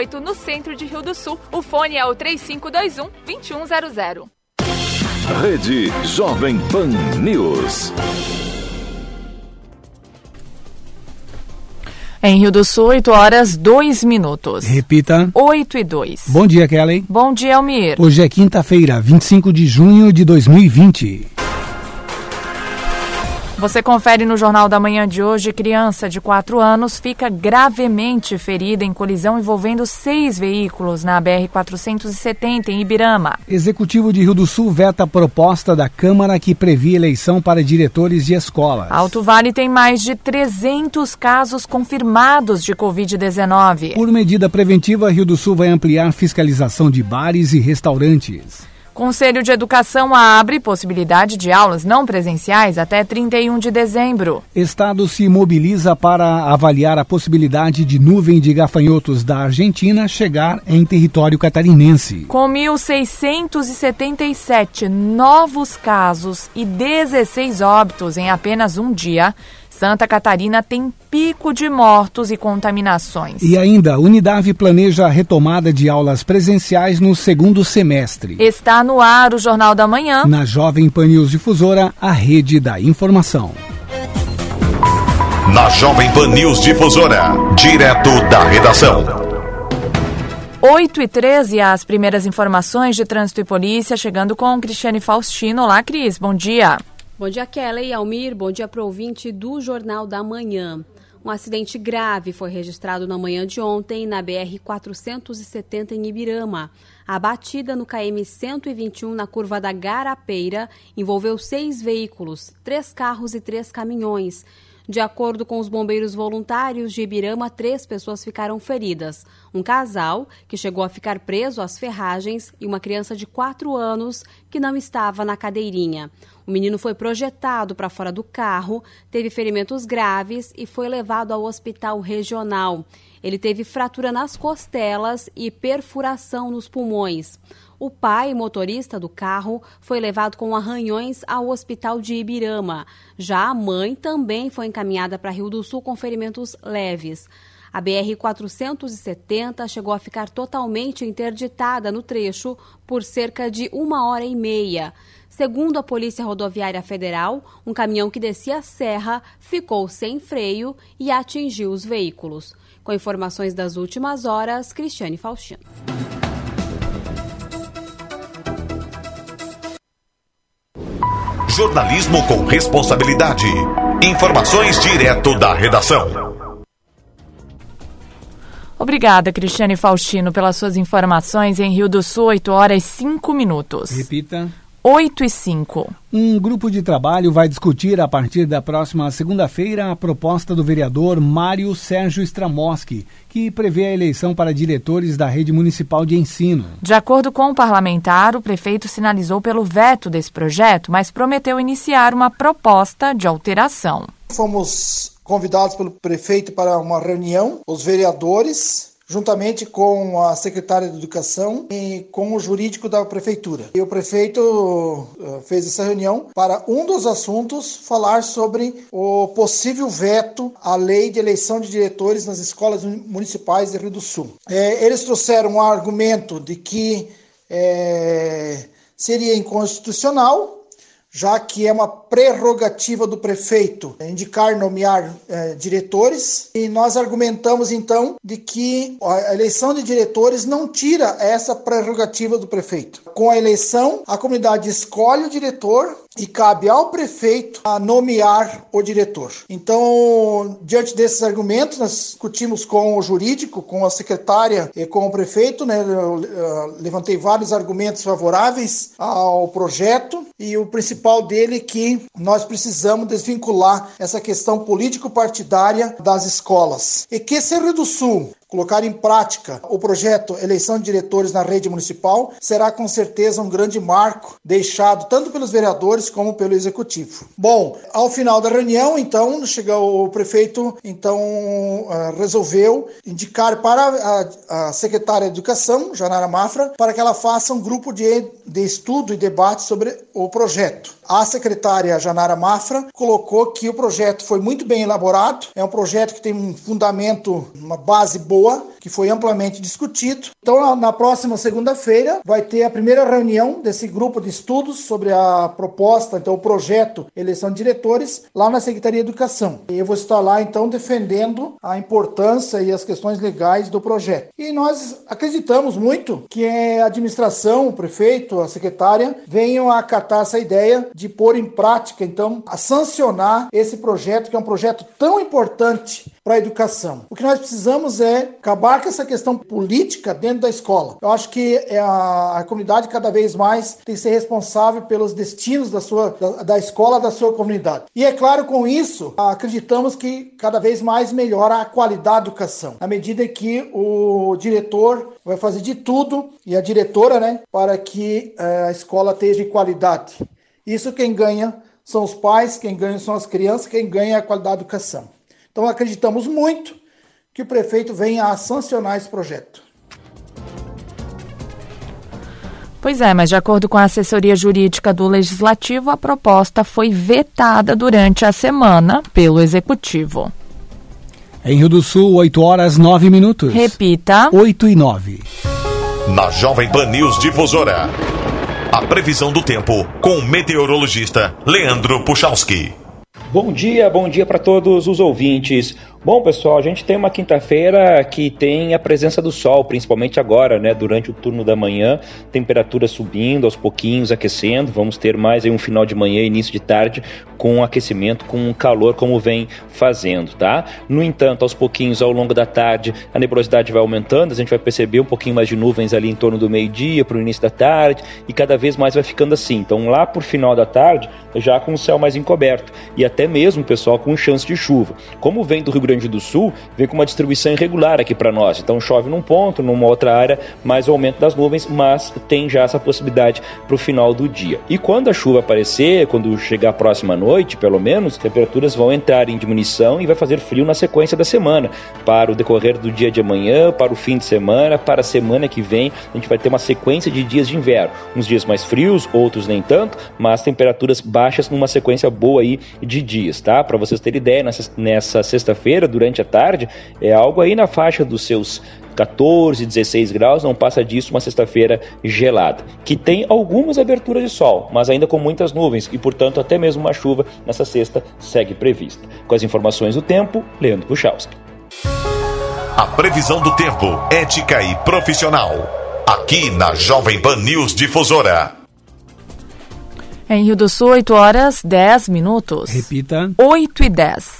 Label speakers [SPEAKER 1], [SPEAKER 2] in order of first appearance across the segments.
[SPEAKER 1] 8, no centro de Rio do Sul. O fone é o 3521-2100.
[SPEAKER 2] Rede Jovem Pan News.
[SPEAKER 1] Em Rio do Sul, 8 horas 2 minutos.
[SPEAKER 3] Repita.
[SPEAKER 1] 8 e 2.
[SPEAKER 3] Bom dia, Kelly.
[SPEAKER 1] Bom dia, Almir.
[SPEAKER 3] Hoje é quinta-feira, 25 de junho de 2020.
[SPEAKER 1] Você confere no Jornal da Manhã de hoje: criança de 4 anos fica gravemente ferida em colisão envolvendo seis veículos na BR-470 em Ibirama.
[SPEAKER 3] Executivo de Rio do Sul veta a proposta da Câmara que previa eleição para diretores de escolas.
[SPEAKER 1] Alto Vale tem mais de 300 casos confirmados de Covid-19.
[SPEAKER 3] Por medida preventiva, Rio do Sul vai ampliar fiscalização de bares e restaurantes.
[SPEAKER 1] Conselho de Educação abre possibilidade de aulas não presenciais até 31 de dezembro.
[SPEAKER 3] Estado se mobiliza para avaliar a possibilidade de nuvem de gafanhotos da Argentina chegar em território catarinense.
[SPEAKER 1] Com 1.677 novos casos e 16 óbitos em apenas um dia, Santa Catarina tem pico de mortos e contaminações.
[SPEAKER 3] E ainda, Unidade planeja a retomada de aulas presenciais no segundo semestre.
[SPEAKER 1] Está no ar o Jornal da Manhã.
[SPEAKER 3] Na Jovem Pan News Difusora, a rede da informação.
[SPEAKER 2] Na Jovem Pan News Difusora, direto da redação.
[SPEAKER 1] 8 e 13, as primeiras informações de trânsito e polícia, chegando com Cristiane Faustino. Olá, Cris, bom dia.
[SPEAKER 4] Bom dia, Kelly Almir. Bom dia para ouvinte do Jornal da Manhã. Um acidente grave foi registrado na manhã de ontem na BR-470 em Ibirama. A batida no KM-121 na curva da Garapeira envolveu seis veículos, três carros e três caminhões. De acordo com os bombeiros voluntários de Ibirama, três pessoas ficaram feridas. Um casal, que chegou a ficar preso às ferragens, e uma criança de quatro anos, que não estava na cadeirinha. O menino foi projetado para fora do carro, teve ferimentos graves e foi levado ao hospital regional. Ele teve fratura nas costelas e perfuração nos pulmões. O pai, motorista do carro, foi levado com arranhões ao hospital de Ibirama. Já a mãe também foi encaminhada para Rio do Sul com ferimentos leves. A BR-470 chegou a ficar totalmente interditada no trecho por cerca de uma hora e meia. Segundo a Polícia Rodoviária Federal, um caminhão que descia a serra ficou sem freio e atingiu os veículos. Com informações das últimas horas, Cristiane Faustino.
[SPEAKER 2] Jornalismo com responsabilidade. Informações direto da redação.
[SPEAKER 1] Obrigada, Cristiane Faustino, pelas suas informações em Rio do Sul, 8 horas e 5 minutos.
[SPEAKER 3] Repita.
[SPEAKER 1] 8 e 5.
[SPEAKER 3] Um grupo de trabalho vai discutir a partir da próxima segunda-feira a proposta do vereador Mário Sérgio Stramoski, que prevê a eleição para diretores da rede municipal de ensino.
[SPEAKER 1] De acordo com o parlamentar, o prefeito sinalizou pelo veto desse projeto, mas prometeu iniciar uma proposta de alteração.
[SPEAKER 5] Fomos convidados pelo prefeito para uma reunião, os vereadores juntamente com a secretária de Educação e com o jurídico da prefeitura. E o prefeito eh, fez essa reunião para um dos assuntos falar sobre o possível veto à lei de eleição de diretores nas escolas municipais de Rio do Sul. É, eles trouxeram um argumento de que é, seria inconstitucional já que é uma prerrogativa do prefeito indicar, nomear é, diretores, e nós argumentamos então de que a eleição de diretores não tira essa prerrogativa do prefeito. Com a eleição, a comunidade escolhe o diretor e cabe ao prefeito a nomear o diretor. Então, diante desses argumentos, nós discutimos com o jurídico, com a secretária e com o prefeito, né? Eu, levantei vários argumentos favoráveis ao projeto e o principal dele é que nós precisamos desvincular essa questão político-partidária das escolas. E que se Rio do Sul colocar em prática o projeto Eleição de Diretores na Rede Municipal será com certeza um grande marco deixado tanto pelos vereadores como pelo executivo. Bom, ao final da reunião, então, chegou o prefeito, então uh, resolveu indicar para a, a, secretária de Educação, Janara Mafra, para que ela faça um grupo de, de estudo e debate sobre o projeto. A secretária Janara Mafra colocou que o projeto foi muito bem elaborado, é um projeto que tem um fundamento, uma base boa, que foi amplamente discutido. Então, na próxima segunda-feira, vai ter a primeira reunião desse grupo de estudos sobre a proposta, então, o projeto eleição de diretores, lá na Secretaria de Educação. E eu vou estar lá, então, defendendo a importância e as questões legais do projeto. E nós acreditamos muito que a administração, o prefeito, a secretária, venham a acatar essa ideia de pôr em prática, então, a sancionar esse projeto, que é um projeto tão importante para a educação. O que nós precisamos é acabar com essa questão política dentro da escola. Eu acho que é a, comunidade cada vez mais tem que ser responsável pelos destinos da sua da, da escola da sua comunidade. E é claro, com isso, acreditamos que cada vez mais melhora a qualidade da educação, na medida que o diretor vai fazer de tudo e a diretora, né, para que eh, a escola esteja em qualidade. Isso quem ganha são os pais, quem ganha são as crianças, quem ganha é a qualidade da educação. Então acreditamos muito que o prefeito venha a sancionar esse projeto.
[SPEAKER 1] Pois é, mas de acordo com a assessoria jurídica do Legislativo, a proposta foi vetada durante a semana pelo Executivo.
[SPEAKER 3] Em Rio do Sul, 8 horas 9 minutos.
[SPEAKER 1] Repita.
[SPEAKER 3] 8 e 9.
[SPEAKER 2] Na Jovem Pan News Difusora. Previsão do tempo com o meteorologista Leandro Puchalski.
[SPEAKER 6] Bom dia, bom dia para todos os ouvintes. Bom, pessoal, a gente tem uma quinta-feira que tem a presença do sol, principalmente agora, né? Durante o turno da manhã, temperatura subindo aos pouquinhos, aquecendo. Vamos ter mais aí um final de manhã, início de tarde, com aquecimento, com calor, como vem fazendo, tá? No entanto, aos pouquinhos, ao longo da tarde, a nebulosidade vai aumentando, a gente vai perceber um pouquinho mais de nuvens ali em torno do meio-dia, para o início da tarde, e cada vez mais vai ficando assim. Então, lá por final da tarde, já com o céu mais encoberto, e até mesmo, pessoal, com chance de chuva. Como vem do Rio Grande do Sul vem com uma distribuição irregular aqui para nós. Então chove num ponto, numa outra área, mais o aumento das nuvens, mas tem já essa possibilidade para o final do dia. E quando a chuva aparecer, quando chegar a próxima noite, pelo menos, temperaturas vão entrar em diminuição e vai fazer frio na sequência da semana. Para o decorrer do dia de amanhã, para o fim de semana, para a semana que vem, a gente vai ter uma sequência de dias de inverno. Uns dias mais frios, outros nem tanto, mas temperaturas baixas numa sequência boa aí de dias, tá? Para vocês terem ideia, nessa sexta-feira, durante a tarde, é algo aí na faixa dos seus 14, 16 graus, não passa disso uma sexta-feira gelada, que tem algumas aberturas de sol, mas ainda com muitas nuvens e, portanto, até mesmo uma chuva nessa sexta segue prevista. Com as informações do tempo, Leandro Puchalski.
[SPEAKER 2] A previsão do tempo, ética e profissional. Aqui na Jovem Pan News Difusora.
[SPEAKER 1] Em Rio do Sul, 8 horas 10 minutos.
[SPEAKER 3] Repita.
[SPEAKER 1] 8 e 10.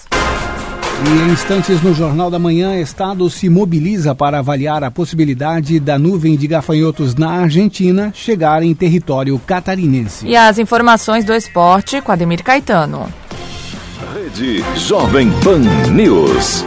[SPEAKER 3] E em instantes no Jornal da Manhã, Estado se mobiliza para avaliar a possibilidade da nuvem de gafanhotos na Argentina chegar em território catarinense.
[SPEAKER 1] E as informações do esporte com Ademir Caetano.
[SPEAKER 7] Rede Jovem Pan News.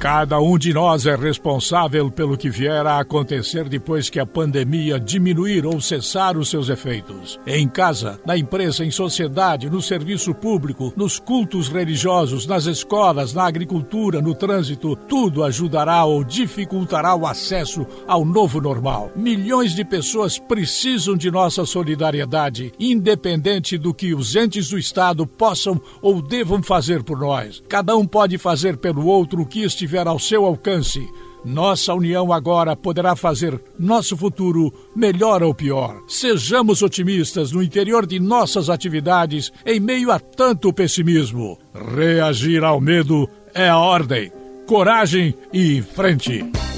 [SPEAKER 8] Cada um de nós é responsável pelo que vier a acontecer depois que a pandemia diminuir ou cessar os seus efeitos. Em casa, na empresa, em sociedade, no serviço público, nos cultos religiosos, nas escolas, na agricultura, no trânsito, tudo ajudará ou dificultará o acesso ao novo normal. Milhões de pessoas precisam de nossa solidariedade, independente do que os entes do Estado possam ou devam fazer por nós. Cada um pode fazer pelo outro o que estiver estiver ao seu alcance, nossa união agora poderá fazer nosso futuro melhor ou pior. Sejamos otimistas no interior de nossas atividades em meio a tanto pessimismo. Reagir ao medo é a ordem. Coragem e em frente.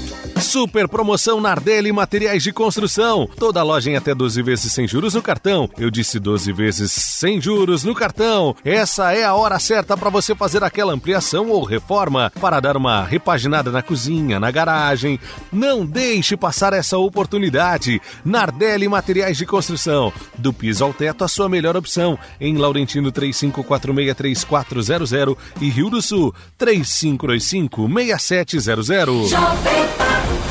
[SPEAKER 9] Super promoção Nardelli Materiais de Construção. Toda loja em até 12 vezes sem juros no cartão. Eu disse 12 vezes sem juros no cartão. Essa é a hora certa para você fazer aquela ampliação ou reforma para dar uma repaginada na cozinha, na garagem. Não deixe passar essa oportunidade. Nardelli Materiais de Construção. Do piso ao teto, a sua melhor opção. Em Laurentino 35463400 e Rio do Sul 35256700.
[SPEAKER 10] Jovem Pan.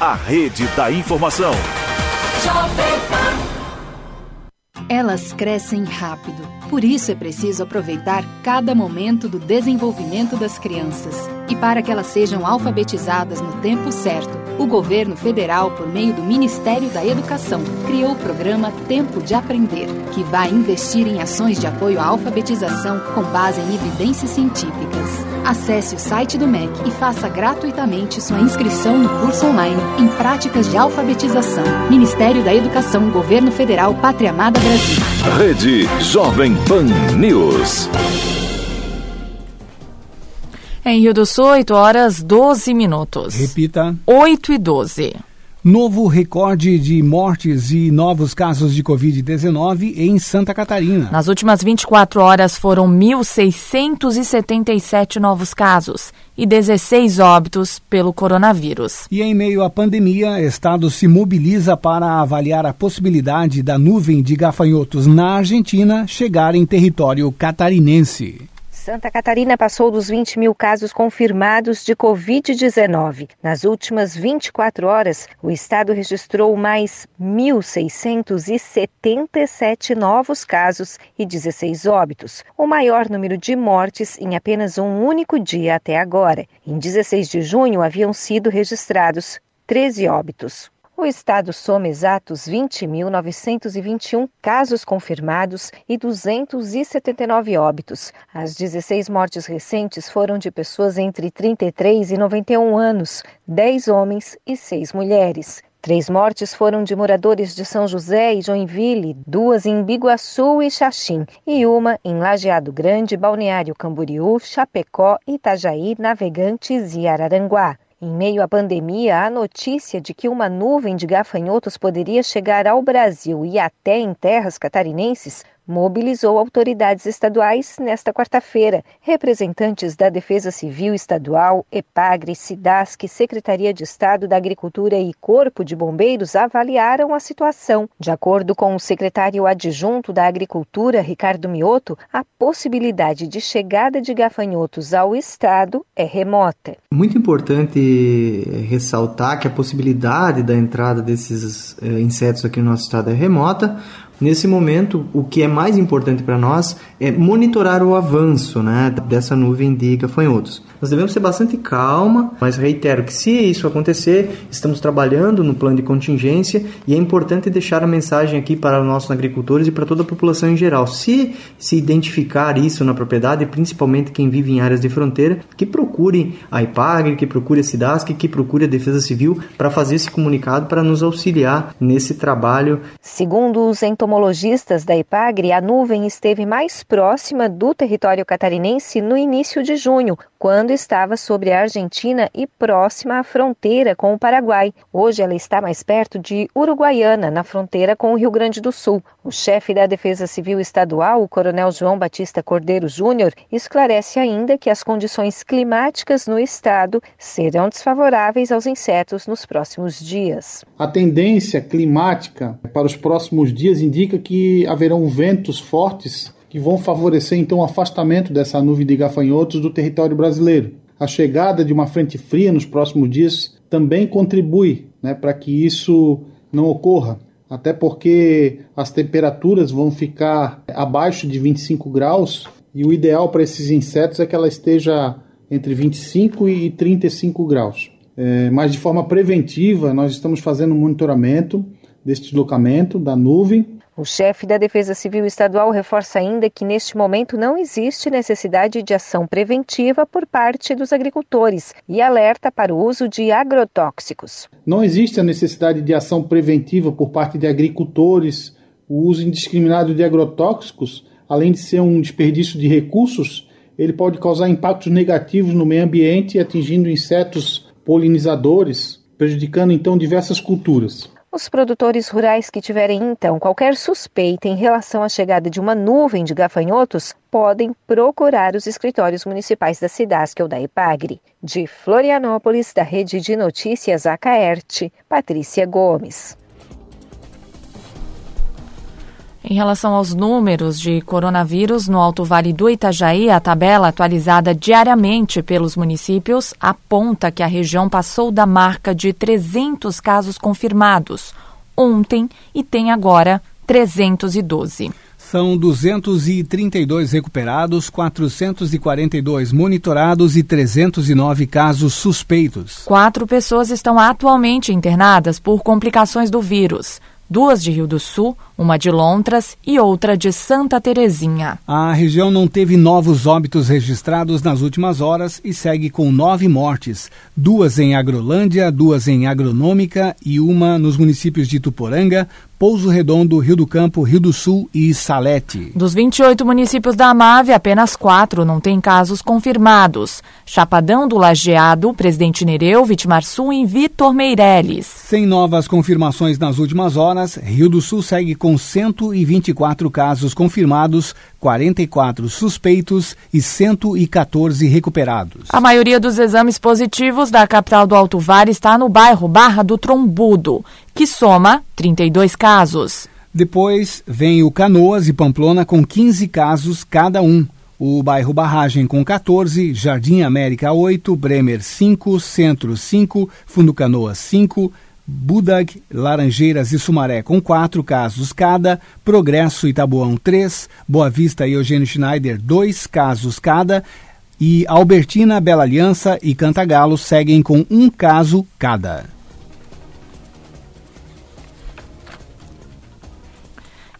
[SPEAKER 7] a rede da informação.
[SPEAKER 10] Elas crescem rápido. Por isso é preciso aproveitar cada momento do desenvolvimento das crianças. E para que elas sejam alfabetizadas no tempo certo, o governo federal, por meio do Ministério da Educação, criou o programa Tempo de Aprender, que vai investir em ações de apoio à alfabetização com base em evidências científicas. Acesse o site do MEC e faça gratuitamente sua inscrição no curso online em Práticas de Alfabetização. Ministério da Educação, Governo Federal, Pátria Amada Brasil.
[SPEAKER 7] Rede Jovem Pan News.
[SPEAKER 1] Em Rio do Sul, 8 horas 12 minutos.
[SPEAKER 3] Repita.
[SPEAKER 1] 8 e 12.
[SPEAKER 3] Novo recorde de mortes e novos casos de Covid-19 em Santa Catarina.
[SPEAKER 1] Nas últimas 24 horas foram 1.677 novos casos e 16 óbitos pelo coronavírus.
[SPEAKER 3] E em meio à pandemia, Estado se mobiliza para avaliar a possibilidade da nuvem de gafanhotos na Argentina chegar em território catarinense.
[SPEAKER 11] Santa Catarina passou dos 20 mil casos confirmados de Covid-19. Nas últimas 24 horas, o estado registrou mais 1.677 novos casos e 16 óbitos, o maior número de mortes em apenas um único dia até agora. Em 16 de junho, haviam sido registrados 13 óbitos. O estado soma exatos 20.921 casos confirmados e 279 óbitos. As 16 mortes recentes foram de pessoas entre 33 e 91 anos, 10 homens e 6 mulheres. Três mortes foram de moradores de São José e Joinville, duas em Biguaçu e Xaxim, e uma em Lajeado Grande, Balneário Camboriú, Chapecó, Itajaí, Navegantes e Araranguá. Em meio à pandemia, a notícia de que uma nuvem de gafanhotos poderia chegar ao Brasil e até em terras catarinenses mobilizou autoridades estaduais nesta quarta-feira. Representantes da Defesa Civil Estadual, EPAGRE, SIDASC, Secretaria de Estado da Agricultura e Corpo de Bombeiros avaliaram a situação. De acordo com o secretário adjunto da Agricultura, Ricardo Mioto, a possibilidade de chegada de gafanhotos ao estado é remota.
[SPEAKER 12] Muito importante ressaltar que a possibilidade da entrada desses eh, insetos aqui no nosso estado é remota, Nesse momento, o que é mais importante para nós é monitorar o avanço né, dessa nuvem de gafanhotos. Nós devemos ter bastante calma, mas reitero que se isso acontecer, estamos trabalhando no plano de contingência e é importante deixar a mensagem aqui para os nossos agricultores e para toda a população em geral. Se se identificar isso na propriedade, principalmente quem vive em áreas de fronteira, que procure a IPAG, que procure a SIDASC, que procure a Defesa Civil para fazer esse comunicado para nos auxiliar nesse trabalho.
[SPEAKER 11] Segundo os entomologistas da IPAGRE, a nuvem esteve mais próxima do território catarinense no início de junho, quando estava sobre a Argentina e próxima à fronteira com o Paraguai. Hoje ela está mais perto de Uruguaiana, na fronteira com o Rio Grande do Sul. O chefe da Defesa Civil Estadual, o Coronel João Batista Cordeiro Júnior, esclarece ainda que as condições climáticas no estado serão desfavoráveis aos insetos nos próximos dias.
[SPEAKER 13] A tendência climática para os próximos dias indica que haverão ventos fortes que vão favorecer então o afastamento dessa nuvem de gafanhotos do território brasileiro. A chegada de uma frente fria nos próximos dias também contribui né, para que isso não ocorra, até porque as temperaturas vão ficar abaixo de 25 graus e o ideal para esses insetos é que ela esteja entre 25 e 35 graus. É, mas de forma preventiva, nós estamos fazendo um monitoramento deste deslocamento da nuvem
[SPEAKER 11] o chefe da Defesa Civil Estadual reforça ainda que neste momento não existe necessidade de ação preventiva por parte dos agricultores e alerta para o uso de agrotóxicos.
[SPEAKER 13] Não existe a necessidade de ação preventiva por parte de agricultores. O uso indiscriminado de agrotóxicos, além de ser um desperdício de recursos, ele pode causar impactos negativos no meio ambiente, atingindo insetos polinizadores prejudicando então diversas culturas.
[SPEAKER 11] Os produtores rurais que tiverem então qualquer suspeita em relação à chegada de uma nuvem de gafanhotos podem procurar os escritórios municipais da Cidasc ou da Epagre. De Florianópolis, da Rede de Notícias Acaerte, Patrícia Gomes.
[SPEAKER 1] Em relação aos números de coronavírus no Alto Vale do Itajaí, a tabela atualizada diariamente pelos municípios aponta que a região passou da marca de 300 casos confirmados ontem e tem agora 312.
[SPEAKER 3] São 232 recuperados, 442 monitorados e 309 casos suspeitos.
[SPEAKER 1] Quatro pessoas estão atualmente internadas por complicações do vírus duas de Rio do Sul, uma de Lontras e outra de Santa Terezinha.
[SPEAKER 3] A região não teve novos óbitos registrados nas últimas horas e segue com nove mortes, duas em Agrolândia, duas em Agronômica e uma nos municípios de Tuporanga, Pouso Redondo, Rio do Campo, Rio do Sul e Salete.
[SPEAKER 1] Dos 28 municípios da Amave, apenas quatro não têm casos confirmados. Chapadão do Lajeado, Presidente Nereu, Vitimarçu e Vitor Meirelles.
[SPEAKER 3] Sem novas confirmações nas últimas horas, Rio do Sul segue com 124 casos confirmados, 44 suspeitos e 114 recuperados.
[SPEAKER 1] A maioria dos exames positivos da capital do Alto Vale está no bairro Barra do Trombudo, que soma 32 casos.
[SPEAKER 3] Depois vem o Canoas e Pamplona com 15 casos cada um. O bairro Barragem com 14, Jardim América 8, Bremer 5, Centro 5, Fundo Canoas 5, Budag, Laranjeiras e Sumaré com 4 casos cada, Progresso e Tabuão 3, Boa Vista e Eugênio Schneider 2 casos cada e Albertina, Bela Aliança e Cantagalo seguem com um caso cada.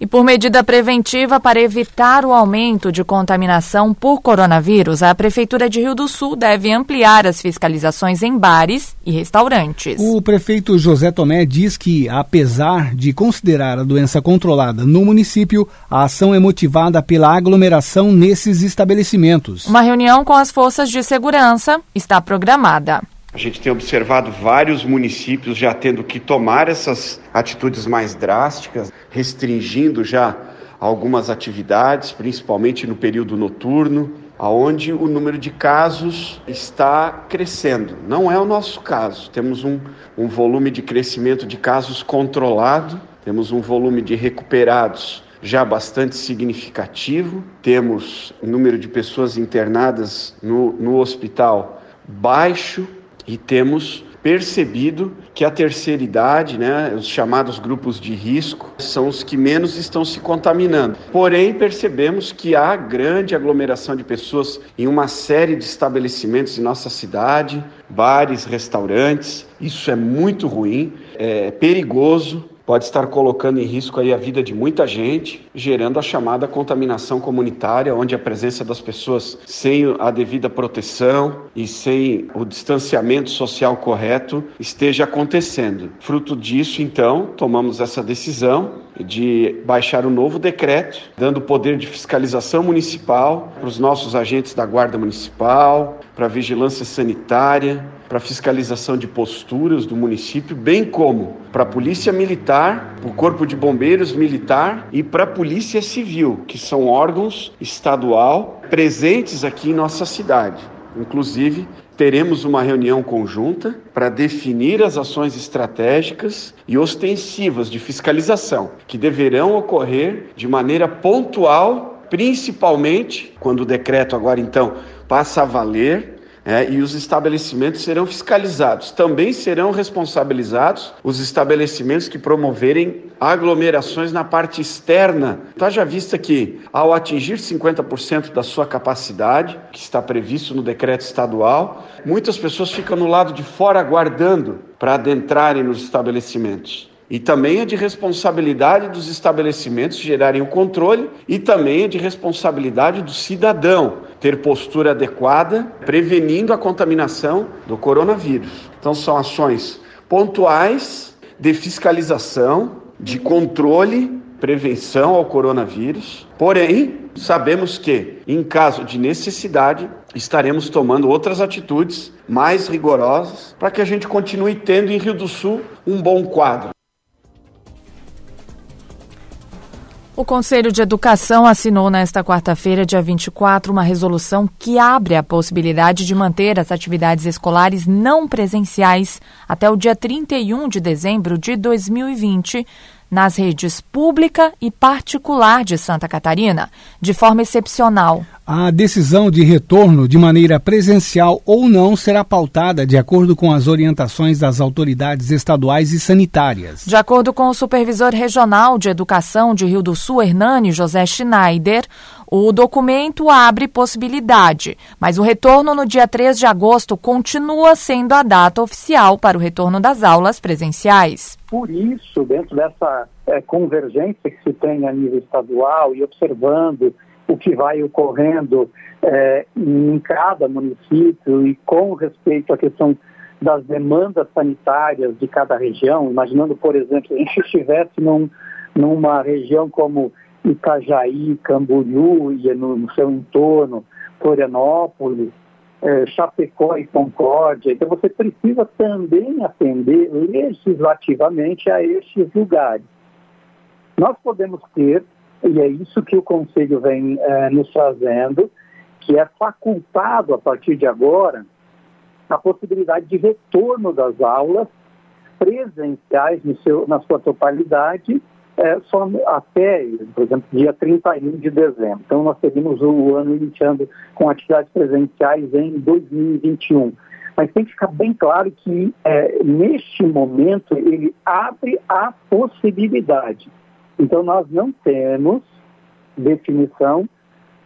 [SPEAKER 1] E por medida preventiva para evitar o aumento de contaminação por coronavírus, a Prefeitura de Rio do Sul deve ampliar as fiscalizações em bares e restaurantes.
[SPEAKER 3] O prefeito José Tomé diz que, apesar de considerar a doença controlada no município, a ação é motivada pela aglomeração nesses estabelecimentos.
[SPEAKER 1] Uma reunião com as forças de segurança está programada.
[SPEAKER 14] A gente tem observado vários municípios já tendo que tomar essas atitudes mais drásticas, restringindo já algumas atividades, principalmente no período noturno, aonde o número de casos está crescendo. Não é o nosso caso. Temos um, um volume de crescimento de casos controlado, temos um volume de recuperados já bastante significativo, temos número de pessoas internadas no, no hospital baixo, e temos percebido que a terceira idade, né, os chamados grupos de risco, são os que menos estão se contaminando. Porém, percebemos que há grande aglomeração de pessoas em uma série de estabelecimentos em nossa cidade, bares, restaurantes. Isso é muito ruim, é perigoso, pode estar colocando em risco aí a vida de muita gente, gerando a chamada contaminação comunitária, onde a presença das pessoas sem a devida proteção e sem o distanciamento social correto esteja acontecendo. Fruto disso, então, tomamos essa decisão de baixar um novo decreto, dando poder de fiscalização municipal para os nossos agentes da Guarda Municipal, para a vigilância sanitária, para fiscalização de posturas do município, bem como para a Polícia Militar, para o Corpo de Bombeiros Militar e para a Polícia Civil, que são órgãos estadual presentes aqui em nossa cidade. Inclusive, teremos uma reunião conjunta para definir as ações estratégicas e ostensivas de fiscalização que deverão ocorrer de maneira pontual, principalmente quando o decreto agora então passa a valer é, e os estabelecimentos serão fiscalizados. Também serão responsabilizados os estabelecimentos que promoverem aglomerações na parte externa. Está já vista que, ao atingir 50% da sua capacidade, que está previsto no decreto estadual, muitas pessoas ficam no lado de fora aguardando para adentrarem nos estabelecimentos. E também é de responsabilidade dos estabelecimentos gerarem o controle e também é de responsabilidade do cidadão ter postura adequada, prevenindo a contaminação do coronavírus. Então são ações pontuais de fiscalização, de controle, prevenção ao coronavírus. Porém, sabemos que em caso de necessidade, estaremos tomando outras atitudes mais rigorosas para que a gente continue tendo em Rio do Sul um bom quadro.
[SPEAKER 1] O Conselho de Educação assinou nesta quarta-feira, dia 24, uma resolução que abre a possibilidade de manter as atividades escolares não presenciais até o dia 31 de dezembro de 2020 nas redes pública e particular de Santa Catarina, de forma excepcional.
[SPEAKER 3] A decisão de retorno de maneira presencial ou não será pautada de acordo com as orientações das autoridades estaduais e sanitárias.
[SPEAKER 1] De acordo com o supervisor regional de educação de Rio do Sul, Hernani José Schneider, o documento abre possibilidade, mas o retorno no dia 3 de agosto continua sendo a data oficial para o retorno das aulas presenciais.
[SPEAKER 15] Por isso, dentro dessa é, convergência que se tem a nível estadual e observando o que vai ocorrendo é, em cada município e com respeito à questão das demandas sanitárias de cada região, imaginando, por exemplo, se a gente estivesse num, numa região como Itajaí, Camboriú e no, no seu entorno, Florianópolis, é, Chapecó e Concórdia. Então você precisa também atender legislativamente a estes lugares. Nós podemos ter, e é isso que o Conselho vem é, nos trazendo, que é facultado a partir de agora a possibilidade de retorno das aulas presenciais seu, na sua totalidade é, só até, por exemplo, dia 31 de dezembro. Então, nós teríamos o ano iniciando com atividades presenciais em 2021. Mas tem que ficar bem claro que, é, neste momento, ele abre a possibilidade. Então, nós não temos definição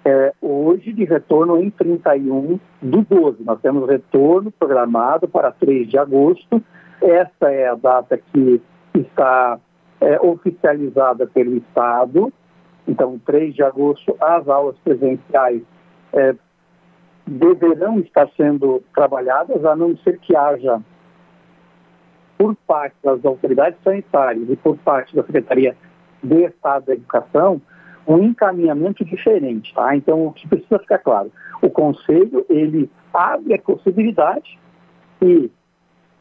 [SPEAKER 15] é, hoje de retorno em 31 do 12. Nós temos retorno programado para 3 de agosto. Essa é a data que está é, oficializada pelo Estado. Então, 3 de agosto, as aulas presenciais é, deverão estar sendo trabalhadas, a não ser que haja, por parte das autoridades sanitárias e por parte da Secretaria de Estado da Educação, um encaminhamento diferente. Tá? Então, o que precisa ficar claro, o Conselho, ele abre a possibilidade e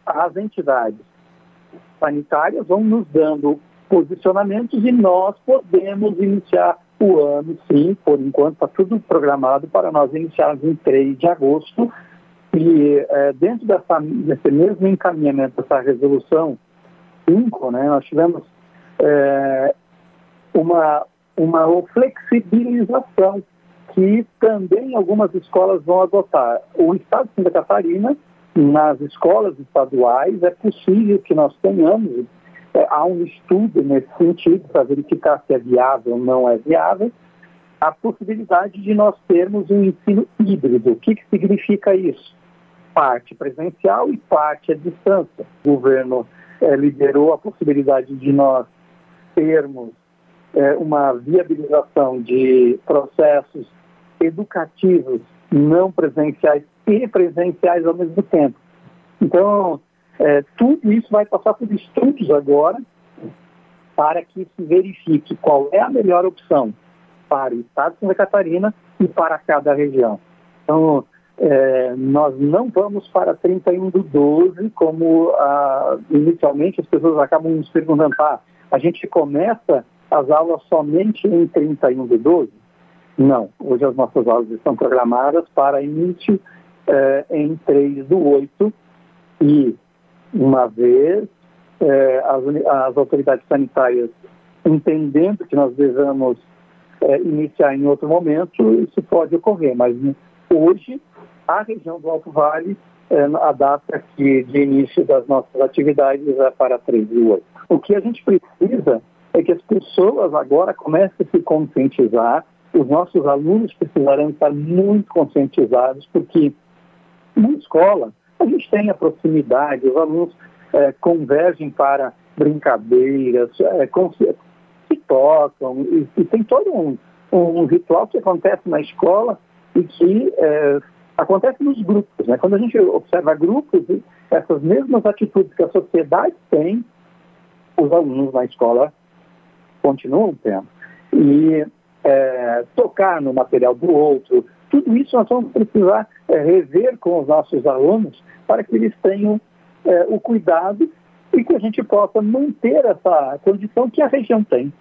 [SPEAKER 15] as entidades sanitárias vão nos dando posicionamentos e nós podemos iniciar o ano, sim, por enquanto está tudo programado para nós iniciarmos em 3 de agosto. E é, dentro dessa, desse mesmo encaminhamento, dessa resolução 5, né, nós tivemos é, uma, uma flexibilização que também algumas escolas vão adotar. O Estado de Santa Catarina, nas escolas estaduais, é possível que nós tenhamos é, há um estudo nesse sentido para verificar se é viável ou não é viável, a possibilidade de nós termos um ensino híbrido. O que, que significa isso? Parte presencial e parte à distância. O governo é, liberou a possibilidade de nós termos é, uma viabilização de processos educativos não presenciais e presenciais ao mesmo tempo. Então, é, tudo isso vai passar por estudos agora para que se verifique qual é a melhor opção para o Estado de Santa Catarina e para cada região. Então, é, nós não vamos para 31 do 12, como ah, inicialmente as pessoas acabam nos perguntando, ah, a gente começa as aulas somente em 31 do 12? Não, hoje as nossas aulas estão programadas para início é, em 3 do 8 e uma vez é, as, as, autoridades sanitárias entendendo que nós devemos é, iniciar em outro momento, isso pode ocorrer, mas hoje a região do Alto Vale, é, a data que, de início das nossas atividades é para 3 de 8. O que a gente precisa é que as pessoas agora comecem a se conscientizar, os nossos alunos precisarão estar muito conscientizados, porque na escola a gente tem a proximidade, os alunos é, convergem para brincadeiras, é, se tocam, e, e, tem todo um, um, ritual que acontece na escola e que é, acontece nos grupos. Né? Quando a gente observa grupos, essas mesmas atitudes que a sociedade tem, os alunos na escola continuam tendo. E é, tocar no material do outro, tudo isso nós vamos precisar é, rever com os nossos alunos para que eles tenham é, o cuidado e que a gente possa manter essa condição que a região tem.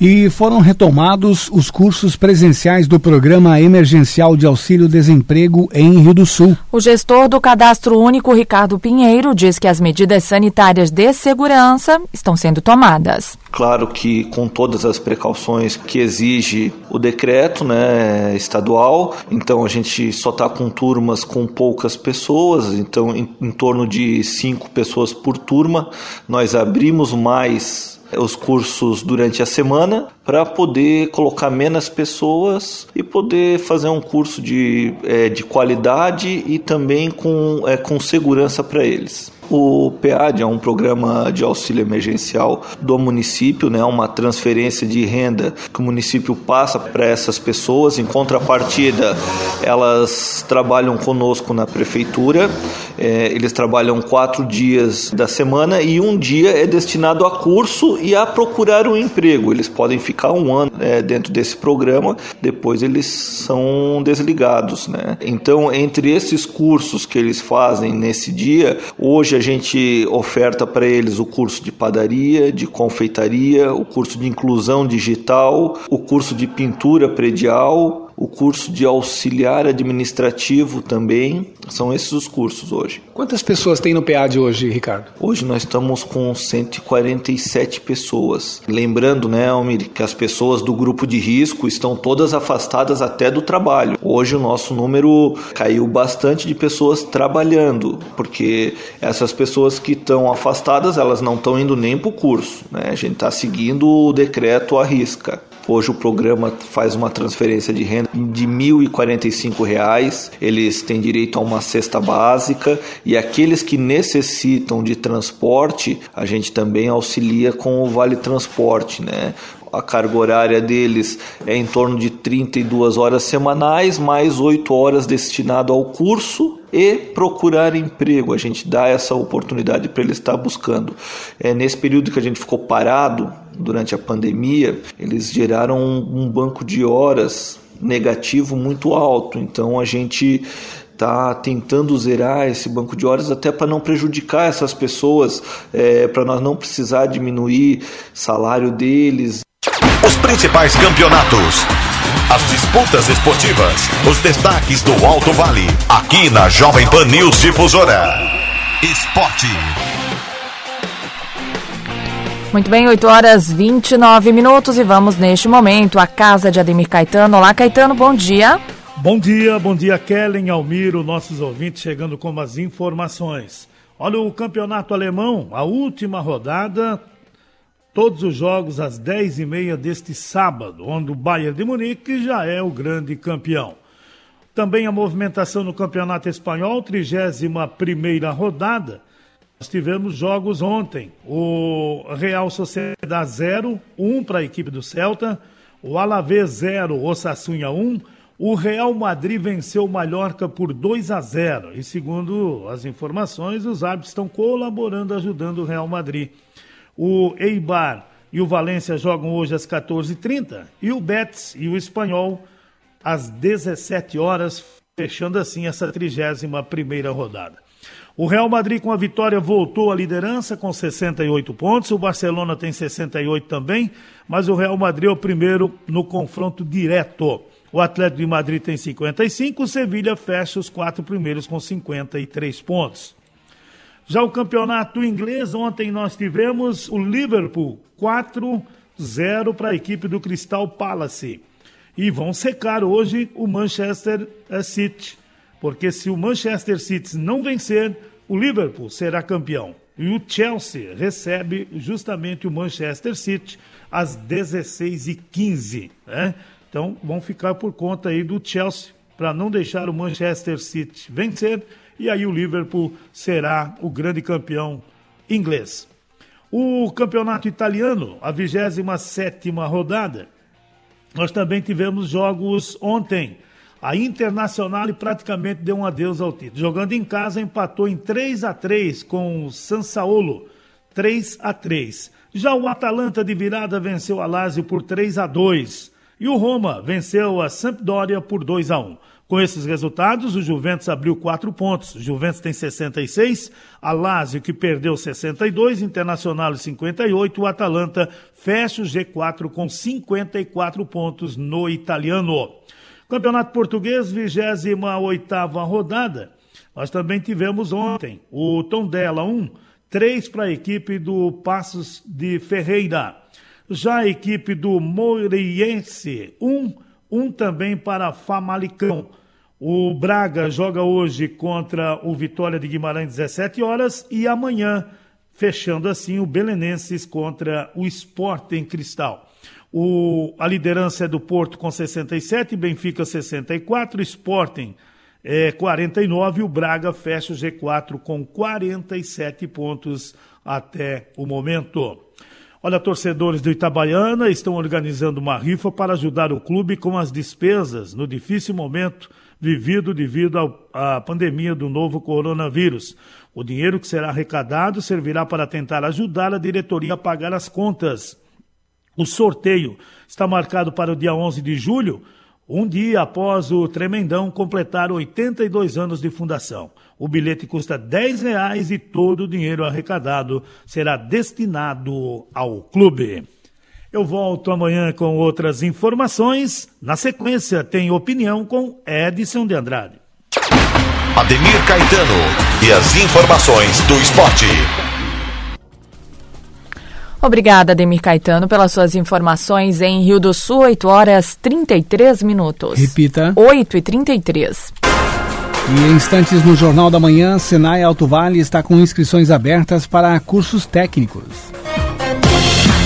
[SPEAKER 3] E foram retomados os cursos presenciais do Programa Emergencial de Auxílio Desemprego em Rio do Sul.
[SPEAKER 1] O gestor do Cadastro Único, Ricardo Pinheiro, diz que as medidas sanitárias de segurança estão sendo tomadas.
[SPEAKER 16] Claro que com todas as precauções que exige o decreto né, estadual, então a gente só está com turmas com poucas pessoas, então em, em torno de cinco pessoas por turma. Nós abrimos mais os cursos durante a semana para poder colocar menos pessoas e poder fazer um curso de, é, de qualidade e também com, é, com segurança para eles. O PEAD é um programa de auxílio emergencial do município, né, uma transferência de renda que o município passa para essas pessoas. Em contrapartida, elas trabalham conosco na prefeitura. É, eles trabalham quatro dias da semana e um dia é destinado a curso e a procurar um emprego. Eles podem ficar um ano é, dentro desse programa, depois eles são desligados. Né? Então, entre esses cursos que eles fazem nesse dia, hoje a gente oferta para eles o curso de padaria, de confeitaria, o curso de inclusão digital, o curso de pintura predial, o curso de auxiliar administrativo também. São esses os cursos hoje.
[SPEAKER 3] Quantas pessoas tem no PAD hoje, Ricardo?
[SPEAKER 16] Hoje nós estamos com 147 pessoas. Lembrando, né, Almir, que as pessoas do grupo de risco estão todas afastadas até do trabalho. Hoje o nosso número caiu bastante de pessoas trabalhando, porque essas pessoas que estão afastadas, elas não estão indo nem para o curso. Né? A gente está seguindo o decreto à risca. Hoje o programa faz uma transferência de renda de R$ 1.045. Eles têm direito a uma cesta básica e aqueles que necessitam de transporte, a gente também auxilia com o Vale Transporte, né? A carga horária deles é em torno de 32 horas semanais, mais 8 horas destinado ao curso e procurar emprego. A gente dá essa oportunidade para ele estar buscando. É, nesse período que a gente ficou parado durante a pandemia, eles geraram um, um banco de horas negativo muito alto. Então a gente está tentando zerar esse banco de horas até para não prejudicar essas pessoas, é, para nós não precisar diminuir salário deles.
[SPEAKER 2] Principais campeonatos, as disputas esportivas, os destaques do Alto Vale, aqui na Jovem Pan News Difusora. Esporte.
[SPEAKER 1] Muito bem, 8 horas 29 minutos e vamos neste momento à casa de Ademir Caetano. Olá, Caetano, bom dia.
[SPEAKER 17] Bom dia, bom dia, Kellen, Almiro, nossos ouvintes chegando com as informações. Olha o campeonato alemão, a última rodada todos os jogos às 10h30 deste sábado, onde o Bayern de Munique já é o grande campeão. Também a movimentação no Campeonato Espanhol, 31 rodada. Nós tivemos jogos ontem. O Real Sociedade 0, 1 para a equipe do Celta. O Alavés 0, Osasuna 1. O Real Madrid venceu o Mallorca por 2 a 0. E segundo as informações, os árbitros estão colaborando, ajudando o Real Madrid. O Eibar e o Valência jogam hoje às 14h30 e o Betis e o Espanhol às 17 horas, fechando assim essa 31ª rodada. O Real Madrid com a vitória voltou à liderança com 68 pontos, o Barcelona tem 68 também, mas o Real Madrid é o primeiro no confronto direto. O Atlético de Madrid tem 55, o Sevilha fecha os quatro primeiros com 53 pontos. Já o campeonato inglês, ontem nós tivemos o Liverpool 4-0 para a equipe do Crystal Palace. E vão secar hoje o Manchester City. Porque se o Manchester City não vencer, o Liverpool será campeão. E o Chelsea recebe justamente o Manchester City às 16h15. Né? Então vão ficar por conta aí do Chelsea para não deixar o Manchester City vencer e aí o Liverpool será o grande campeão inglês. O campeonato italiano, a 27 rodada, nós também tivemos jogos ontem. A Internacional praticamente deu um adeus ao título. Jogando em casa, empatou em 3 a 3 com o San Saolo. 3 a 3. Já o Atalanta de virada venceu a Lazio por 3 a 2 e o Roma venceu a Sampdoria por 2 a 1. Com esses resultados, o Juventus abriu quatro pontos. O Juventus tem 66, a Lazio, que perdeu 62, Internacional 58, o Atalanta fecha o G4 com 54 pontos no italiano. Campeonato Português, 28 rodada. Nós também tivemos ontem o Tondela 1, 3 para a equipe do Passos de Ferreira. Já a equipe do Moreirense 1, 1 também para Famalicão. O Braga joga hoje contra o Vitória de Guimarães 17 horas e amanhã, fechando assim o Belenenses contra o Sporting Cristal. O, a liderança é do Porto com 67, Benfica 64, Sporting é, 49 e o Braga fecha o G4 com 47 pontos até o momento. Olha, torcedores do Itabaiana estão organizando uma rifa para ajudar o clube com as despesas no difícil momento vivido devido à pandemia do novo coronavírus. O dinheiro que será arrecadado servirá para tentar ajudar a diretoria a pagar as contas. O sorteio está marcado para o dia 11 de julho, um dia após o Tremendão completar 82 anos de fundação. O bilhete custa R$ reais e todo o dinheiro arrecadado será destinado ao clube. Eu volto amanhã com outras informações. Na sequência, tem opinião com Edson de Andrade.
[SPEAKER 2] Ademir Caetano e as informações do esporte.
[SPEAKER 1] Obrigada, Ademir Caetano, pelas suas informações em Rio do Sul, 8 horas 33 minutos.
[SPEAKER 3] Repita.
[SPEAKER 1] 8 e 33.
[SPEAKER 3] E em instantes no Jornal da Manhã, Senai Alto Vale está com inscrições abertas para cursos técnicos.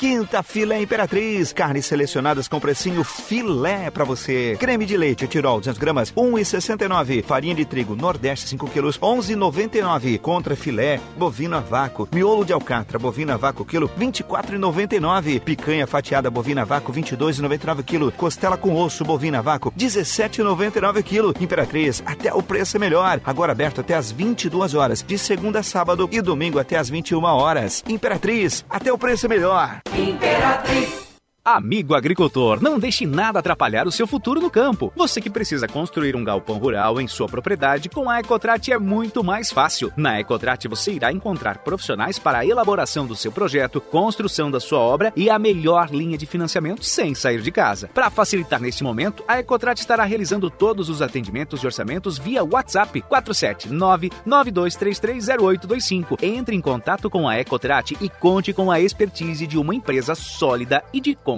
[SPEAKER 18] Quinta Filé Imperatriz, carnes selecionadas com precinho filé para você. Creme de leite Tirol 200 gramas, 1,69. Farinha de trigo Nordeste 5 quilos, 11,99. Contra filé bovino a vácuo, miolo de alcatra bovina vácuo quilo, 24,99. Picanha fatiada bovina vácuo 22,99 quilo. Costela com osso bovina vácuo 17,99 quilo. Imperatriz, até o preço é melhor. Agora aberto até as 22 horas, de segunda a sábado e domingo até as 21 horas. Imperatriz, até o preço é melhor.
[SPEAKER 19] Imperatriz. Amigo agricultor, não deixe nada atrapalhar o seu futuro no campo. Você que precisa construir um galpão rural em sua propriedade, com a Ecotrat é muito mais fácil. Na Ecotrat você irá encontrar profissionais para a elaboração do seu projeto, construção da sua obra e a melhor linha de financiamento sem sair de casa. Para facilitar neste momento, a Ecotrat estará realizando todos os atendimentos de orçamentos via WhatsApp 47992330825. Entre em contato com a Ecotrat e conte com a expertise de uma empresa sólida e de confiança.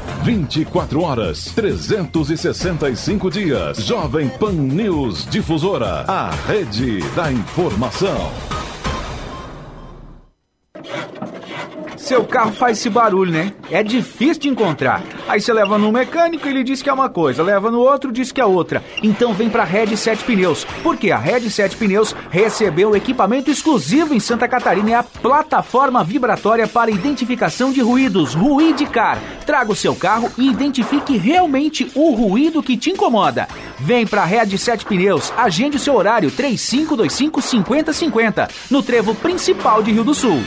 [SPEAKER 7] 24 horas, 365 dias. Jovem Pan News Difusora, a rede da informação.
[SPEAKER 19] Seu carro faz esse barulho, né? É difícil de encontrar. Aí você leva no mecânico, ele diz que é uma coisa, leva no outro, diz que é outra. Então vem pra Red 7 Pneus, porque a Red 7 Pneus recebeu equipamento exclusivo em Santa Catarina, é a plataforma vibratória para identificação de ruídos, Ruidicar. Traga o seu carro e identifique realmente o ruído que te incomoda. Vem pra Red 7 Pneus, agende o seu horário 3525 5050, no trevo principal de Rio do Sul.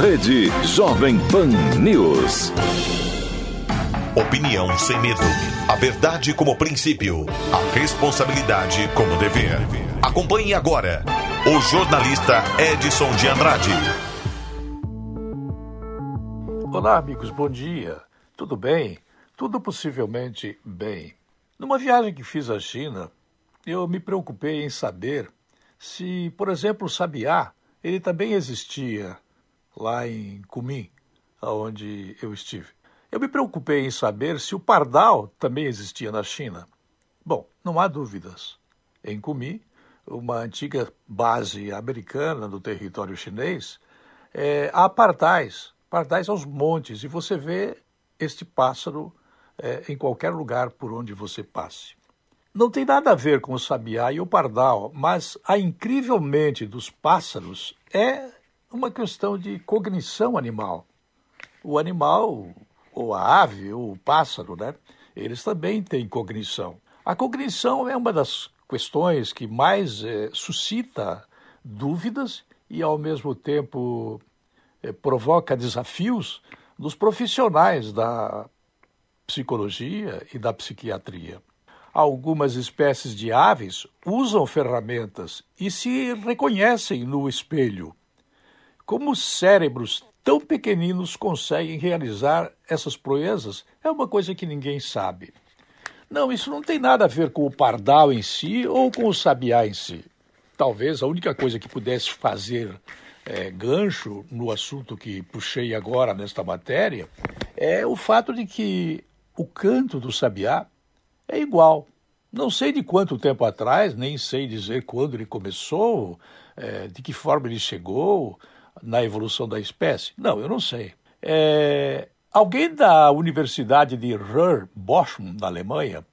[SPEAKER 7] Rede Jovem Pan News.
[SPEAKER 2] Opinião sem medo. A verdade como princípio. A responsabilidade como dever. Acompanhe agora o jornalista Edson de Andrade.
[SPEAKER 20] Olá, amigos, bom dia.
[SPEAKER 8] Tudo bem, tudo possivelmente bem. Numa viagem que fiz à China, eu me preocupei em saber se, por exemplo, o sabiá, ele também existia lá em Kunming, onde eu estive. Eu me preocupei em saber se o pardal também existia na China. Bom, não há dúvidas. Em Kunming, uma antiga base americana do território chinês, é, há pardais, pardais aos montes, e você vê este pássaro é, em qualquer lugar por onde você passe. Não tem nada a ver com o sabiá e o pardal, mas a incrível mente dos pássaros é uma questão de cognição animal. O animal, ou a ave, ou o pássaro, né? Eles também têm cognição. A cognição é uma das questões que mais é, suscita dúvidas e, ao mesmo tempo, é, provoca desafios dos profissionais da psicologia e da psiquiatria. Algumas espécies de aves usam ferramentas e se reconhecem no espelho. Como cérebros tão pequeninos conseguem realizar essas proezas é uma coisa que ninguém sabe. Não, isso não tem nada a ver com o pardal em si ou com o sabiá em si. Talvez a única coisa que pudesse fazer é, gancho no assunto que puxei agora nesta matéria é o fato de que o canto do sabiá é igual. Não sei de quanto tempo atrás, nem sei dizer quando ele começou, é, de que forma ele chegou na evolução da espécie. Não, eu não sei. É, alguém da Universidade de Ruhr, Bochum, na Alemanha,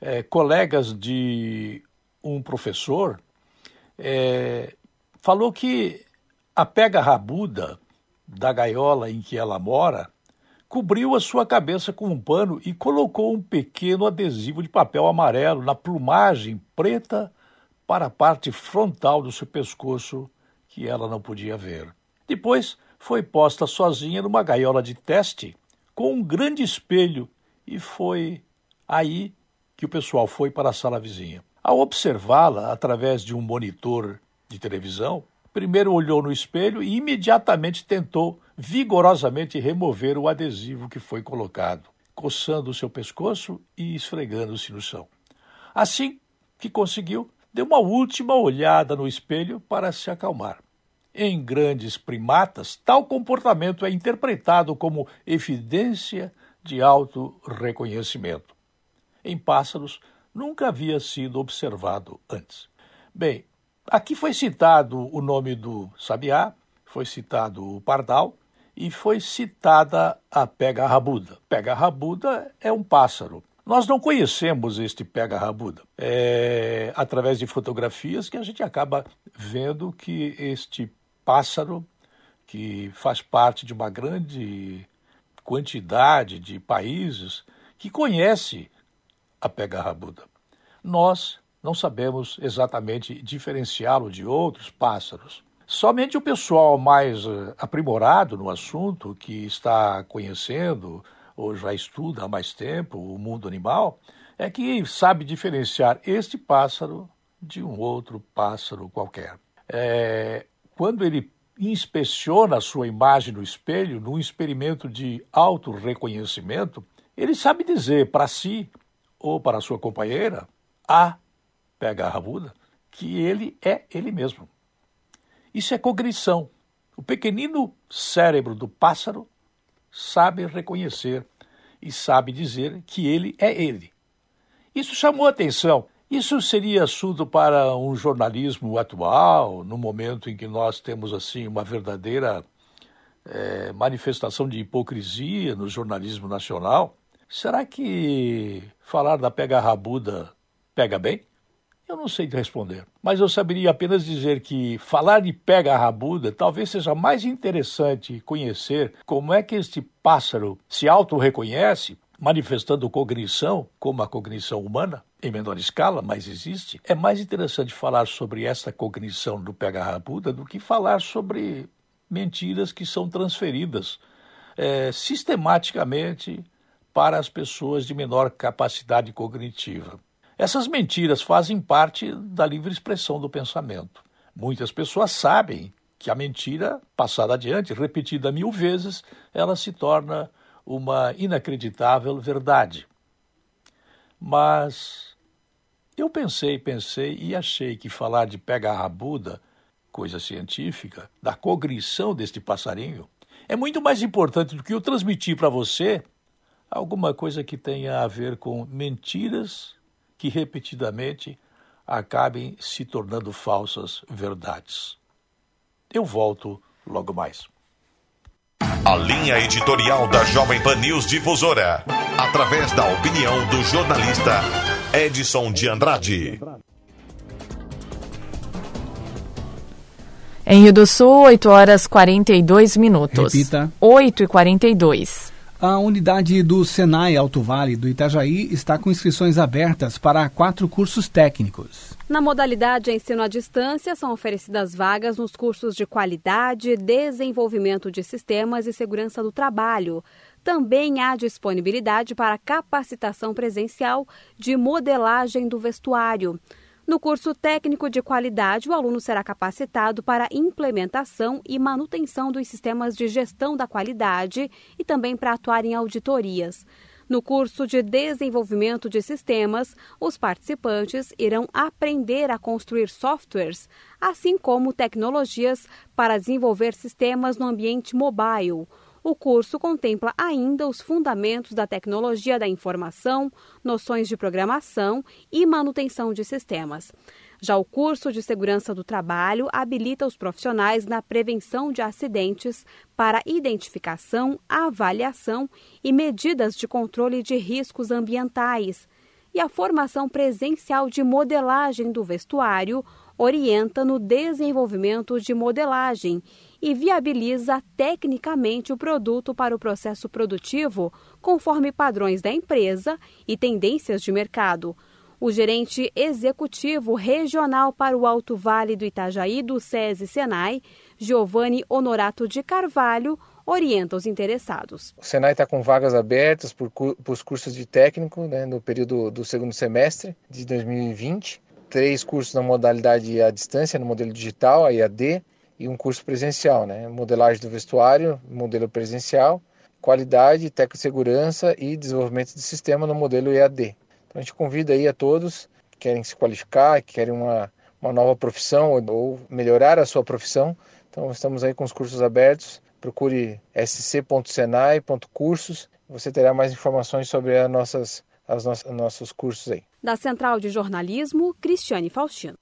[SPEAKER 8] é, colegas de um professor, é, falou que a pega rabuda da gaiola em que ela mora cobriu a sua cabeça com um pano e colocou um pequeno adesivo de papel amarelo na plumagem preta para a parte frontal do seu pescoço que ela não podia ver. Depois foi posta sozinha numa gaiola de teste com um grande espelho e foi aí que o pessoal foi para a sala vizinha. Ao observá-la através de um monitor de televisão, primeiro olhou no espelho e imediatamente tentou vigorosamente remover o adesivo que foi colocado, coçando o seu pescoço e esfregando-se no chão. Assim que conseguiu, deu uma última olhada no espelho para se acalmar. Em grandes primatas, tal comportamento é interpretado como evidência de auto-reconhecimento. Em pássaros, nunca havia sido observado antes. Bem, Aqui foi citado o nome do sabiá, foi citado o pardal e foi citada a pega-rabuda. Pega-rabuda é um pássaro. Nós não conhecemos este pega-rabuda. É através de fotografias que a gente acaba vendo que este pássaro, que faz parte de uma grande quantidade de países, que conhece a pega-rabuda. Nós não sabemos exatamente diferenciá-lo de outros pássaros. Somente o pessoal mais eh, aprimorado no assunto, que está conhecendo ou já estuda há mais tempo o mundo animal, é que sabe diferenciar este pássaro de um outro pássaro qualquer. É, quando ele inspeciona a sua imagem no espelho, num experimento de auto-reconhecimento, ele sabe dizer para si ou para a sua companheira a pega a rabuda, que ele é ele mesmo. Isso é cognição. O pequenino cérebro do pássaro sabe reconhecer e sabe dizer que ele é ele. Isso chamou atenção. Isso seria assunto para um jornalismo atual, no momento em que nós temos assim uma verdadeira é, manifestação de hipocrisia no jornalismo nacional. Será que falar da pega rabuda pega bem? Eu não sei responder, mas eu saberia apenas dizer que falar de pega rabuda talvez seja mais interessante conhecer como é que este pássaro se auto-reconhece, manifestando cognição, como a cognição humana, em menor escala, mas existe. É mais interessante falar sobre essa cognição do pega rabuda do que falar sobre mentiras que são transferidas é, sistematicamente para as pessoas de menor capacidade cognitiva. Essas mentiras fazem parte da livre expressão do pensamento. Muitas pessoas sabem que a mentira, passada adiante, repetida mil vezes, ela se torna uma inacreditável verdade. Mas eu pensei, pensei e achei que falar de pega-rabuda, coisa científica, da cognição deste passarinho, é muito mais importante do que eu transmitir para você alguma coisa que tenha a ver com mentiras que repetidamente acabem se tornando falsas verdades. Eu volto logo mais.
[SPEAKER 2] A linha editorial da Jovem Pan News Difusora, através da opinião do jornalista Edson de Andrade.
[SPEAKER 1] Em Rio do Sul, 8 horas 42 minutos.
[SPEAKER 3] Repita.
[SPEAKER 1] 8 e 42.
[SPEAKER 3] A unidade do Senai Alto Vale do Itajaí está com inscrições abertas para quatro cursos técnicos.
[SPEAKER 4] Na modalidade ensino à distância, são oferecidas vagas nos cursos de qualidade, desenvolvimento de sistemas e segurança do trabalho. Também há disponibilidade para capacitação presencial de modelagem do vestuário. No curso técnico de qualidade, o aluno será capacitado para implementação e manutenção dos sistemas de gestão da qualidade e também para atuar em auditorias. No curso de desenvolvimento de sistemas, os participantes irão aprender a construir softwares, assim como tecnologias para desenvolver sistemas no ambiente mobile. O curso contempla ainda os fundamentos da tecnologia da informação, noções de programação e manutenção de sistemas. Já o curso de segurança do trabalho habilita os profissionais na prevenção de acidentes para identificação, avaliação e medidas de controle de riscos ambientais. E a formação presencial de modelagem do vestuário orienta no desenvolvimento de modelagem e viabiliza tecnicamente o produto para o processo produtivo conforme padrões da empresa e tendências de mercado. O gerente executivo regional para o Alto Vale do Itajaí do SESI Senai, Giovanni Honorato de Carvalho, orienta os interessados.
[SPEAKER 20] O Senai está com vagas abertas para os cursos de técnico né, no período do segundo semestre de 2020. Três cursos na modalidade à distância, no modelo digital, a EAD, e um curso presencial, né? Modelagem do vestuário, modelo presencial, qualidade, segurança e desenvolvimento de sistema no modelo EAD. Então a gente convida aí a todos que querem se qualificar, que querem uma, uma nova profissão ou melhorar a sua profissão. Então estamos aí com os cursos abertos. Procure sc.senai.cursos. Você terá mais informações sobre as nossas, as nossas, nossos cursos aí.
[SPEAKER 4] Da Central de Jornalismo, Cristiane Faustino.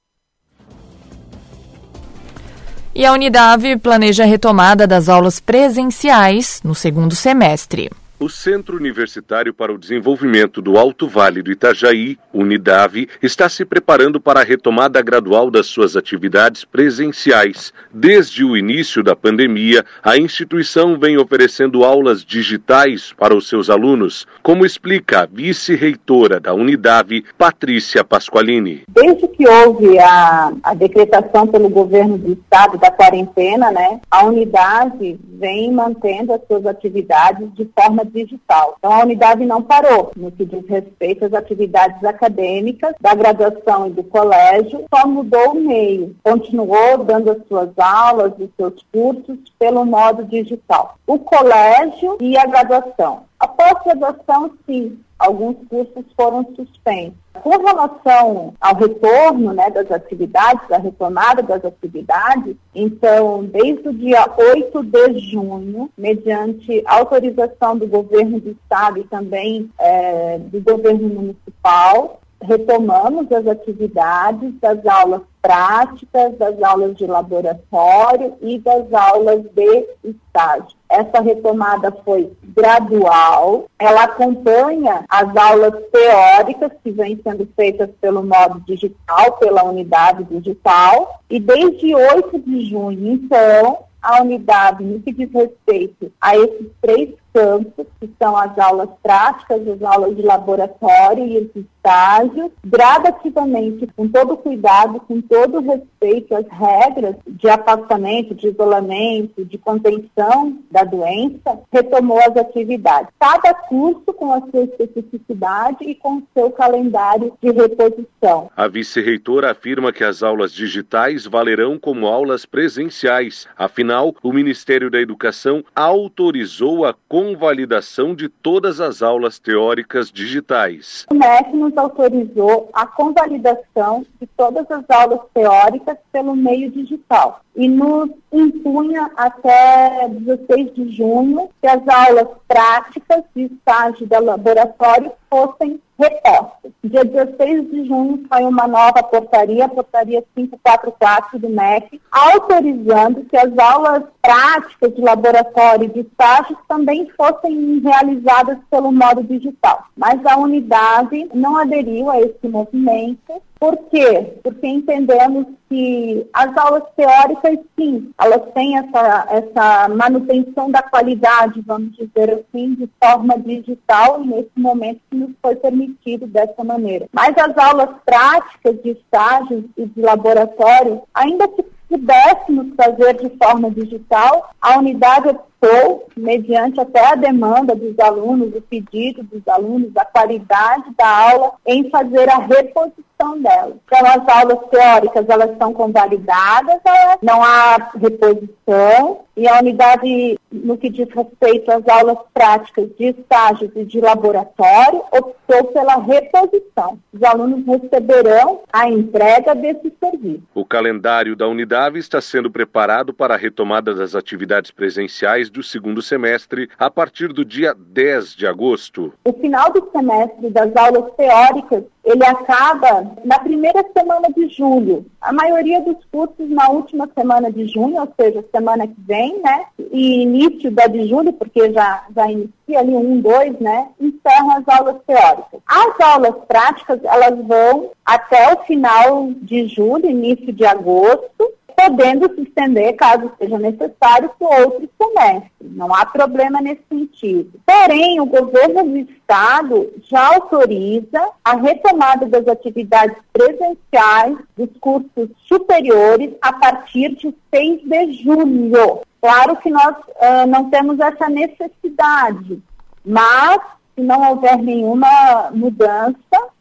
[SPEAKER 1] E a Unidade planeja a retomada das aulas presenciais no segundo semestre.
[SPEAKER 21] O Centro Universitário para o Desenvolvimento do Alto Vale do Itajaí, Unidave, está se preparando para a retomada gradual das suas atividades presenciais. Desde o início da pandemia, a instituição vem oferecendo aulas digitais para os seus alunos, como explica a vice-reitora da Unidave, Patrícia Pasqualini.
[SPEAKER 22] Desde que houve a, a decretação pelo governo do estado da quarentena, né, a Unidade vem mantendo as suas atividades de forma digital. Então, a unidade não parou no que diz respeito às atividades acadêmicas da graduação e do colégio, só mudou o meio. Continuou dando as suas aulas, os seus cursos pelo modo digital. O colégio e a graduação. A pós-graduação, sim, alguns cursos foram suspensos. Com relação ao retorno né, das atividades, da retomada das atividades, então, desde o dia 8 de junho, mediante autorização do governo do Estado e também é, do governo municipal, retomamos as atividades das aulas práticas, das aulas de laboratório e das aulas de estágio. Essa retomada foi gradual, ela acompanha as aulas teóricas que vêm sendo feitas pelo modo digital, pela unidade digital, e desde 8 de junho, então, a unidade, no que diz respeito a esses três campos, que são as aulas práticas, as aulas de laboratório e os estágios, gradativamente, com todo cuidado, com todo respeito às regras de afastamento, de isolamento, de contenção da doença, retomou as atividades. Cada curso com a sua especificidade e com o seu calendário de reposição.
[SPEAKER 21] A vice-reitora afirma que as aulas digitais valerão como aulas presenciais. Afinal, o Ministério da Educação autorizou a convalidação de todas as aulas teóricas digitais.
[SPEAKER 22] O MEC nos autorizou a convalidação de todas as aulas teóricas pelo meio digital e nos impunha até 16 de junho que as aulas práticas de estágio de laboratório fossem repostas. Dia 16 de junho foi uma nova portaria, a portaria 544 do MEC, autorizando que as aulas práticas de laboratório e de estágios também fossem realizadas pelo modo digital. Mas a unidade não aderiu a esse movimento. Por quê? Porque entendemos que as aulas teóricas, sim, elas têm essa, essa manutenção da qualidade, vamos dizer assim, de forma digital, nesse momento que nos foi permitido dessa maneira. Mas as aulas práticas de estágios e de laboratório, ainda que pudéssemos fazer de forma digital, a unidade optou, mediante até a demanda dos alunos, o pedido dos alunos, a qualidade da aula, em fazer a reposição dela. Então, as aulas teóricas, elas são convalidadas, não há reposição, e a unidade, no que diz respeito às aulas práticas de estágios e de laboratório, optou pela reposição. Os alunos receberão a entrega desse serviço.
[SPEAKER 21] O calendário da Unidade está sendo preparado para a retomada das atividades presenciais do segundo semestre a partir do dia 10 de agosto.
[SPEAKER 22] O final do semestre das aulas teóricas ele acaba na primeira semana de julho. A maioria dos cursos na última semana de junho, ou seja, semana que vem, né? E início da de julho, porque já, já inicia ali um, dois, né? Encerram as aulas teóricas. As aulas práticas, elas vão até o final de julho, início de agosto, podendo se estender, caso seja necessário, para outro semestre. Não há problema nesse sentido. Porém, o governo do Estado já autoriza a retomada das atividades presenciais dos cursos superiores a partir de 6 de julho. Claro que nós uh, não temos essa necessidade, mas se não houver nenhuma mudança,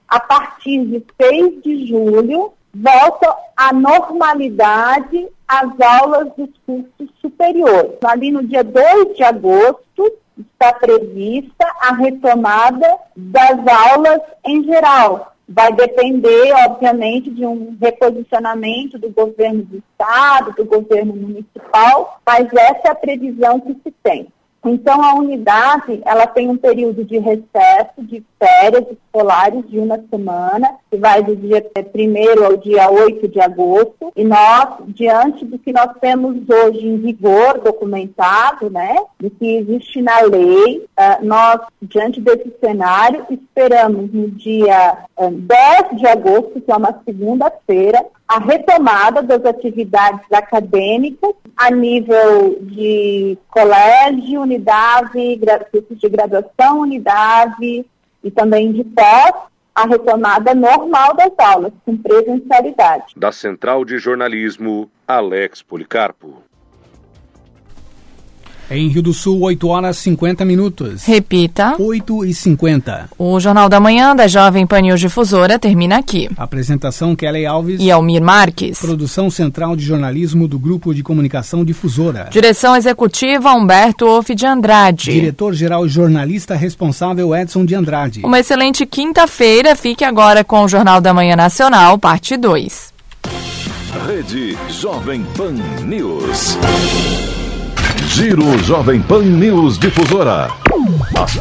[SPEAKER 22] a partir de 6 de julho, volta à normalidade as aulas dos cursos superiores. Ali no dia 2 de agosto está prevista a retomada das aulas em geral. Vai depender, obviamente, de um reposicionamento do governo do estado, do governo municipal, mas essa é a previsão que se tem. Então, a unidade, ela tem um período de recesso, de férias escolares de uma semana, que vai do dia 1 ao dia 8 de agosto, e nós, diante do que nós temos hoje em vigor, documentado, né, do que existe na lei, uh, nós, diante desse cenário, esperamos no dia uh, eh, 10 de agosto, que é uma segunda-feira, a retomada das atividades acadêmicas a nível de colégio, unidade, cursos de graduação, unidade e também de pós, a retomada normal das aulas, com presencialidade.
[SPEAKER 21] Da Central de Jornalismo, Alex Policarpo.
[SPEAKER 3] Em Rio do Sul, 8 horas 50 minutos.
[SPEAKER 1] Repita.
[SPEAKER 3] 8 e 50.
[SPEAKER 1] O Jornal da Manhã da Jovem Pan News Difusora termina aqui.
[SPEAKER 3] Apresentação Kelly Alves
[SPEAKER 1] e Almir Marques.
[SPEAKER 3] Produção Central de Jornalismo do Grupo de Comunicação Difusora.
[SPEAKER 1] Direção Executiva Humberto Off de Andrade.
[SPEAKER 3] Diretor-Geral Jornalista Responsável Edson de Andrade.
[SPEAKER 1] Uma excelente quinta-feira. Fique agora com o Jornal da Manhã Nacional, parte 2.
[SPEAKER 2] Rede Jovem Pan News. Giro Jovem Pan News Difusora. As